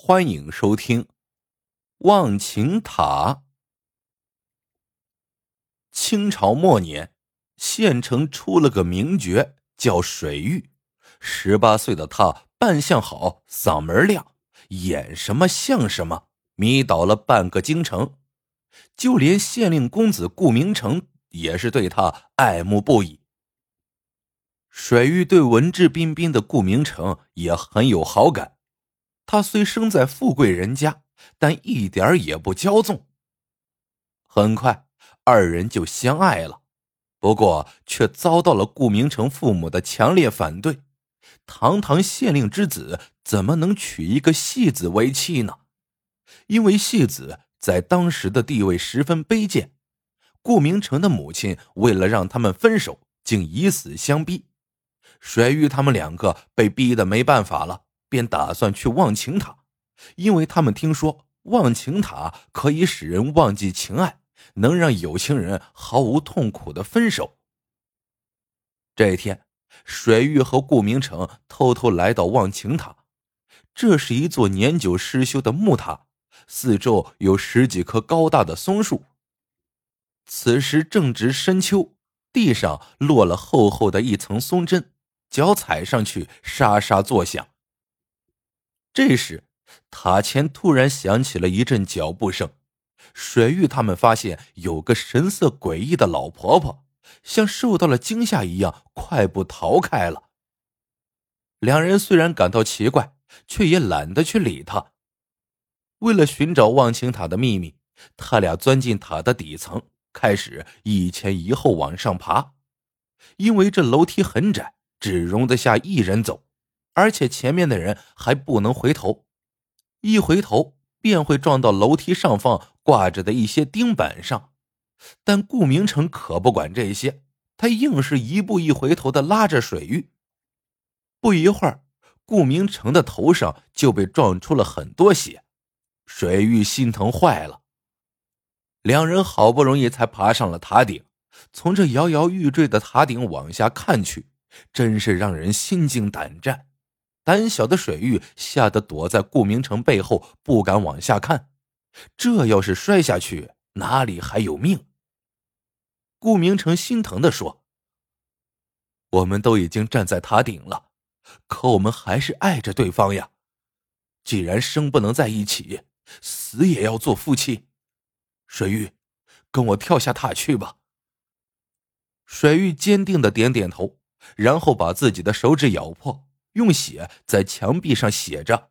欢迎收听《忘情塔》。清朝末年，县城出了个名角，叫水玉。十八岁的他，扮相好，嗓门亮，演什么像什么，迷倒了半个京城。就连县令公子顾明成也是对他爱慕不已。水玉对文质彬彬的顾明成也很有好感。他虽生在富贵人家，但一点也不骄纵。很快，二人就相爱了，不过却遭到了顾明成父母的强烈反对。堂堂县令之子，怎么能娶一个戏子为妻呢？因为戏子在当时的地位十分卑贱，顾明成的母亲为了让他们分手，竟以死相逼。水玉他们两个被逼得没办法了。便打算去忘情塔，因为他们听说忘情塔可以使人忘记情爱，能让有情人毫无痛苦的分手。这一天，水玉和顾明成偷偷来到忘情塔，这是一座年久失修的木塔，四周有十几棵高大的松树。此时正值深秋，地上落了厚厚的一层松针，脚踩上去沙沙作响。这时，塔前突然响起了一阵脚步声。水玉他们发现有个神色诡异的老婆婆，像受到了惊吓一样，快步逃开了。两人虽然感到奇怪，却也懒得去理她。为了寻找忘情塔的秘密，他俩钻进塔的底层，开始一前一后往上爬。因为这楼梯很窄，只容得下一人走。而且前面的人还不能回头，一回头便会撞到楼梯上方挂着的一些钉板上。但顾明成可不管这些，他硬是一步一回头的拉着水玉。不一会儿，顾明成的头上就被撞出了很多血，水玉心疼坏了。两人好不容易才爬上了塔顶，从这摇摇欲坠的塔顶往下看去，真是让人心惊胆战。胆小的水玉吓得躲在顾明成背后，不敢往下看。这要是摔下去，哪里还有命？顾明成心疼的说：“我们都已经站在塔顶了，可我们还是爱着对方呀。既然生不能在一起，死也要做夫妻。水玉，跟我跳下塔去吧。”水玉坚定的点点头，然后把自己的手指咬破。用血在墙壁上写着：“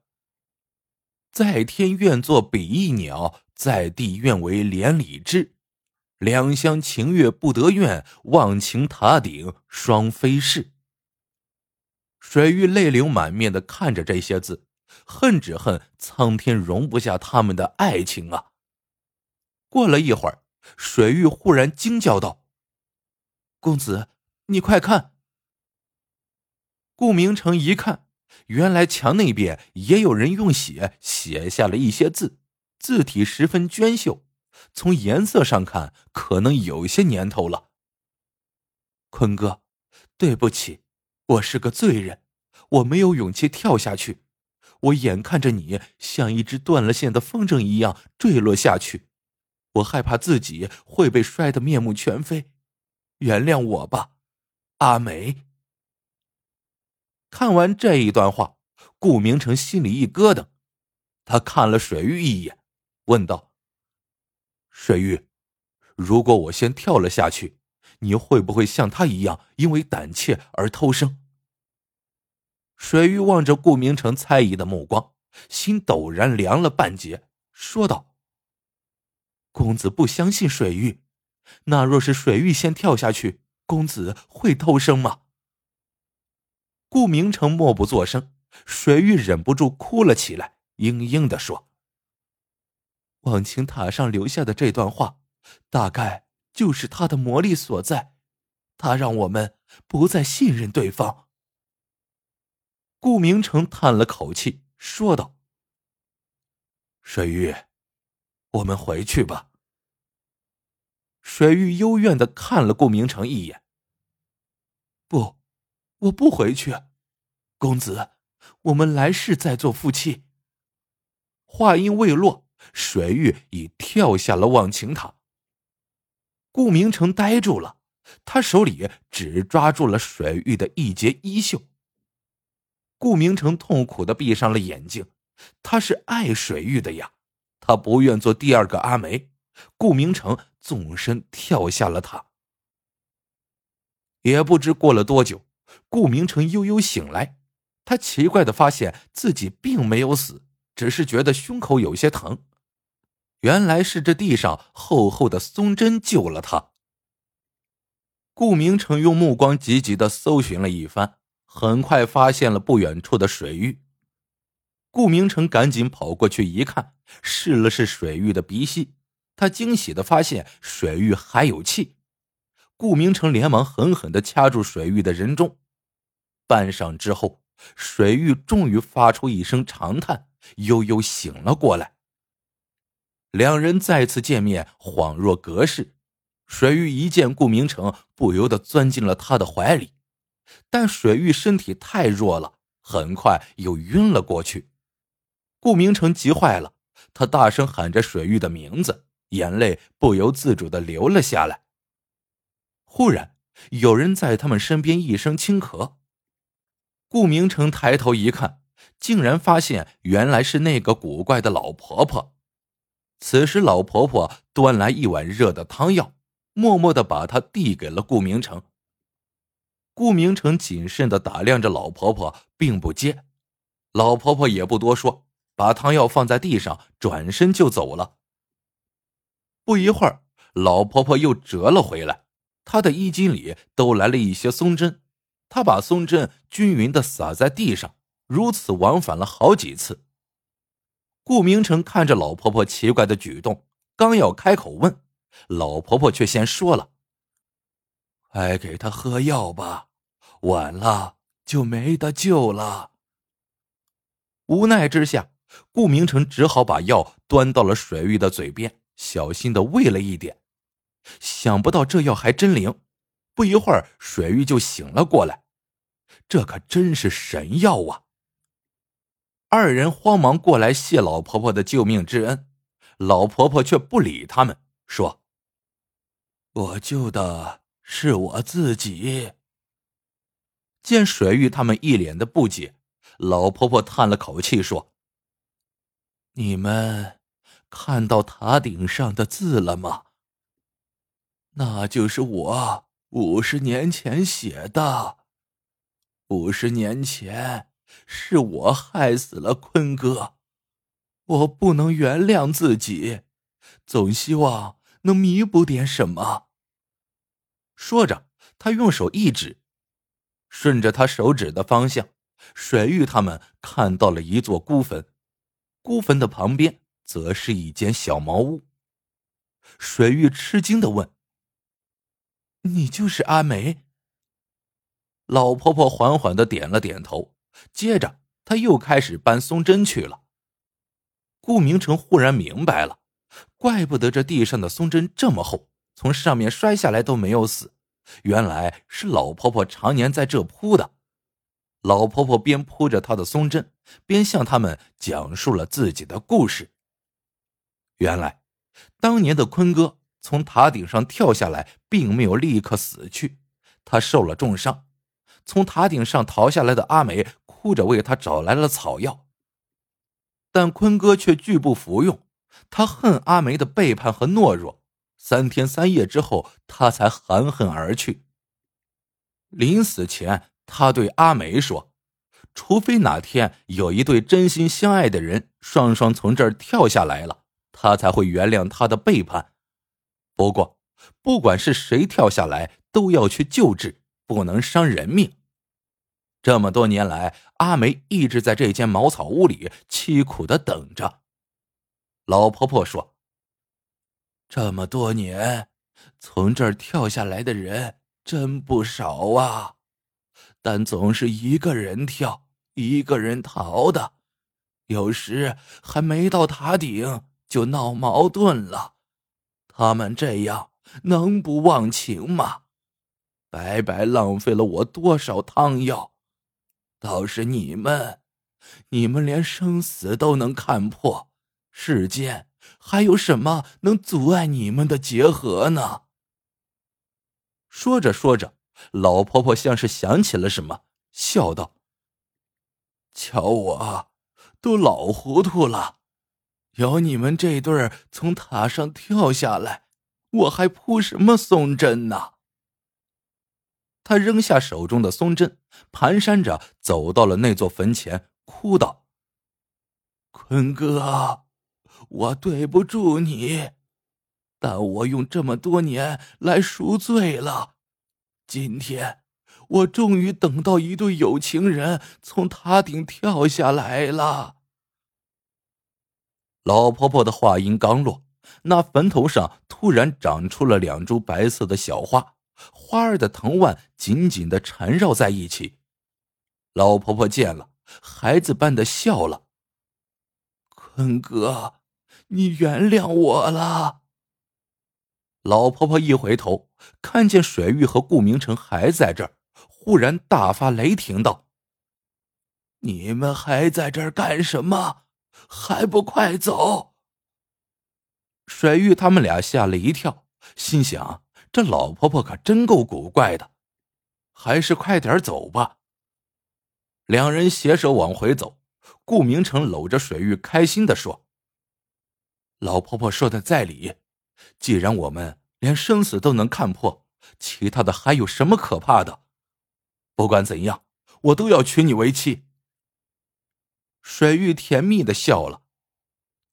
在天愿作比翼鸟，在地愿为连理枝。两厢情愿不得愿，忘情塔顶双飞逝。”水玉泪流满面的看着这些字，恨只恨苍天容不下他们的爱情啊！过了一会儿，水玉忽然惊叫道：“公子，你快看！”顾明成一看，原来墙那边也有人用血写下了一些字，字体十分娟秀，从颜色上看，可能有些年头了。坤哥，对不起，我是个罪人，我没有勇气跳下去，我眼看着你像一只断了线的风筝一样坠落下去，我害怕自己会被摔得面目全非，原谅我吧，阿梅。看完这一段话，顾明成心里一咯噔，他看了水玉一眼，问道：“水玉，如果我先跳了下去，你会不会像他一样，因为胆怯而偷生？”水玉望着顾明成猜疑的目光，心陡然凉了半截，说道：“公子不相信水玉，那若是水玉先跳下去，公子会偷生吗？”顾明成默不作声，水玉忍不住哭了起来，嘤嘤的说：“忘情塔上留下的这段话，大概就是他的魔力所在，他让我们不再信任对方。”顾明成叹了口气，说道：“水玉，我们回去吧。”水玉幽怨的看了顾明成一眼，不。我不回去，公子，我们来世再做夫妻。话音未落，水玉已跳下了忘情塔。顾明成呆住了，他手里只抓住了水玉的一截衣袖。顾明成痛苦的闭上了眼睛，他是爱水玉的呀，他不愿做第二个阿梅。顾明成纵身跳下了塔。也不知过了多久，顾明成悠悠醒来，他奇怪的发现自己并没有死，只是觉得胸口有些疼。原来是这地上厚厚的松针救了他。顾明成用目光急急的搜寻了一番。很快发现了不远处的水域，顾明成赶紧跑过去一看，试了试水域的鼻息，他惊喜的发现水域还有气。顾明成连忙狠狠的掐住水域的人中，半晌之后，水玉终于发出一声长叹，悠悠醒了过来。两人再次见面，恍若隔世。水玉一见顾明成，不由得钻进了他的怀里。但水玉身体太弱了，很快又晕了过去。顾明成急坏了，他大声喊着水玉的名字，眼泪不由自主的流了下来。忽然，有人在他们身边一声轻咳。顾明成抬头一看，竟然发现原来是那个古怪的老婆婆。此时，老婆婆端来一碗热的汤药，默默的把它递给了顾明成。顾明成谨慎的打量着老婆婆，并不接。老婆婆也不多说，把汤药放在地上，转身就走了。不一会儿，老婆婆又折了回来，她的衣襟里都来了一些松针。他把松针均匀的撒在地上，如此往返了好几次。顾明成看着老婆婆奇怪的举动，刚要开口问，老婆婆却先说了：“快给她喝药吧。”晚了就没得救了。无奈之下，顾明成只好把药端到了水玉的嘴边，小心的喂了一点。想不到这药还真灵，不一会儿，水玉就醒了过来。这可真是神药啊！二人慌忙过来谢老婆婆的救命之恩，老婆婆却不理他们，说：“我救的是我自己。”见水玉他们一脸的不解，老婆婆叹了口气说：“你们看到塔顶上的字了吗？那就是我五十年前写的。五十年前是我害死了坤哥，我不能原谅自己，总希望能弥补点什么。”说着，他用手一指。顺着他手指的方向，水玉他们看到了一座孤坟，孤坟的旁边则是一间小茅屋。水玉吃惊的问：“你就是阿梅？”老婆婆缓缓的点了点头，接着她又开始搬松针去了。顾明成忽然明白了，怪不得这地上的松针这么厚，从上面摔下来都没有死。原来是老婆婆常年在这铺的。老婆婆边铺着她的松针，边向他们讲述了自己的故事。原来，当年的坤哥从塔顶上跳下来，并没有立刻死去，他受了重伤。从塔顶上逃下来的阿梅哭着为他找来了草药，但坤哥却拒不服用。他恨阿梅的背叛和懦弱。三天三夜之后，他才含恨而去。临死前，他对阿梅说：“除非哪天有一对真心相爱的人双双从这儿跳下来了，他才会原谅他的背叛。不过，不管是谁跳下来，都要去救治，不能伤人命。”这么多年来，阿梅一直在这间茅草屋里凄苦的等着。老婆婆说。这么多年，从这儿跳下来的人真不少啊，但总是一个人跳，一个人逃的，有时还没到塔顶就闹矛盾了。他们这样能不忘情吗？白白浪费了我多少汤药。倒是你们，你们连生死都能看破，世间还有什么能阻碍你们的结合呢？说着说着，老婆婆像是想起了什么，笑道：“瞧我，都老糊涂了。有你们这对从塔上跳下来，我还铺什么松针呢？”他扔下手中的松针，蹒跚着走到了那座坟前，哭道：“坤哥，我对不住你。”但我用这么多年来赎罪了，今天我终于等到一对有情人从塔顶跳下来了。老婆婆的话音刚落，那坟头上突然长出了两株白色的小花，花儿的藤蔓紧紧的缠绕在一起。老婆婆见了，孩子般的笑了：“坤哥，你原谅我了。”老婆婆一回头，看见水玉和顾明成还在这儿，忽然大发雷霆道：“你们还在这儿干什么？还不快走！”水玉他们俩吓了一跳，心想：这老婆婆可真够古怪的，还是快点走吧。两人携手往回走，顾明成搂着水玉，开心的说：“老婆婆说的在理。”既然我们连生死都能看破，其他的还有什么可怕的？不管怎样，我都要娶你为妻。水玉甜蜜的笑了。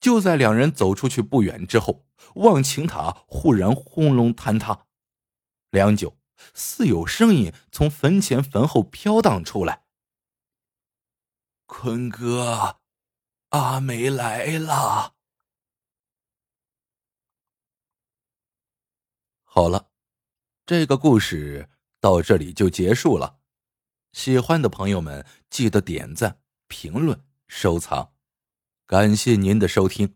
就在两人走出去不远之后，忘情塔忽然轰隆坍塌，良久，似有声音从坟前坟后飘荡出来：“坤哥，阿梅来了。”好了，这个故事到这里就结束了。喜欢的朋友们记得点赞、评论、收藏，感谢您的收听，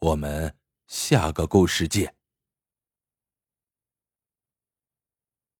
我们下个故事见。